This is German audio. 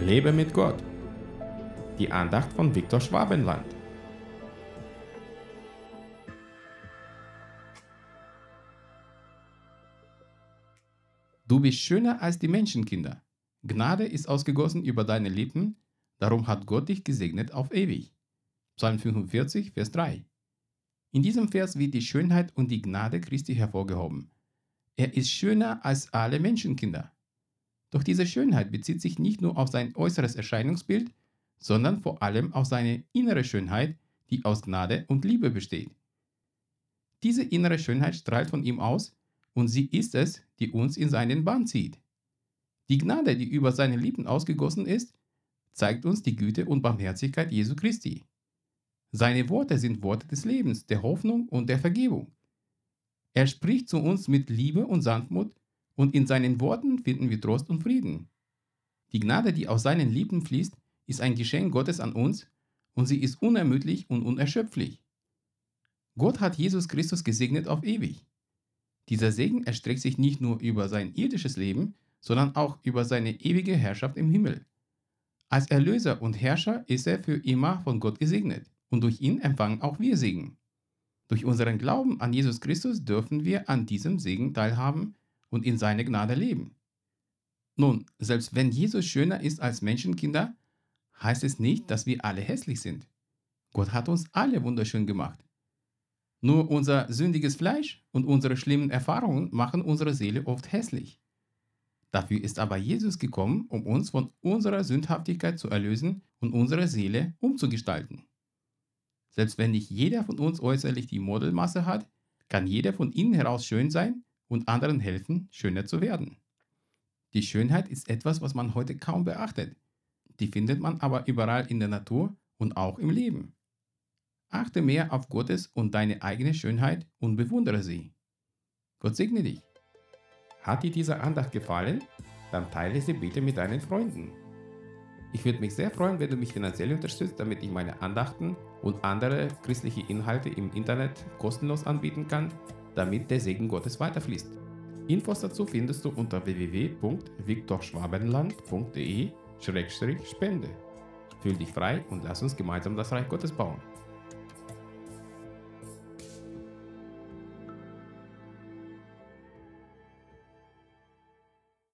Lebe mit Gott. Die Andacht von Viktor Schwabenland. Du bist schöner als die Menschenkinder. Gnade ist ausgegossen über deine Lippen, darum hat Gott dich gesegnet auf ewig. Psalm 45, Vers 3. In diesem Vers wird die Schönheit und die Gnade Christi hervorgehoben. Er ist schöner als alle Menschenkinder. Doch diese Schönheit bezieht sich nicht nur auf sein äußeres Erscheinungsbild, sondern vor allem auf seine innere Schönheit, die aus Gnade und Liebe besteht. Diese innere Schönheit strahlt von ihm aus und sie ist es, die uns in seinen Bann zieht. Die Gnade, die über seine Lippen ausgegossen ist, zeigt uns die Güte und Barmherzigkeit Jesu Christi. Seine Worte sind Worte des Lebens, der Hoffnung und der Vergebung. Er spricht zu uns mit Liebe und Sanftmut und in seinen Worten finden wir Trost und Frieden. Die Gnade, die aus seinen Lippen fließt, ist ein Geschenk Gottes an uns und sie ist unermüdlich und unerschöpflich. Gott hat Jesus Christus gesegnet auf ewig. Dieser Segen erstreckt sich nicht nur über sein irdisches Leben, sondern auch über seine ewige Herrschaft im Himmel. Als Erlöser und Herrscher ist er für immer von Gott gesegnet und durch ihn empfangen auch wir Segen. Durch unseren Glauben an Jesus Christus dürfen wir an diesem Segen teilhaben und in seiner Gnade leben. Nun, selbst wenn Jesus schöner ist als Menschenkinder, heißt es nicht, dass wir alle hässlich sind. Gott hat uns alle wunderschön gemacht. Nur unser sündiges Fleisch und unsere schlimmen Erfahrungen machen unsere Seele oft hässlich. Dafür ist aber Jesus gekommen, um uns von unserer Sündhaftigkeit zu erlösen und unsere Seele umzugestalten. Selbst wenn nicht jeder von uns äußerlich die Modelmasse hat, kann jeder von innen heraus schön sein und anderen helfen, schöner zu werden. Die Schönheit ist etwas, was man heute kaum beachtet. Die findet man aber überall in der Natur und auch im Leben. Achte mehr auf Gottes und deine eigene Schönheit und bewundere sie. Gott segne dich. Hat dir diese Andacht gefallen? Dann teile sie bitte mit deinen Freunden. Ich würde mich sehr freuen, wenn du mich finanziell unterstützt, damit ich meine Andachten und andere christliche Inhalte im Internet kostenlos anbieten kann, damit der Segen Gottes weiterfließt. Infos dazu findest du unter www.viktorschwabenland.de-spende. Fühl dich frei und lass uns gemeinsam das Reich Gottes bauen.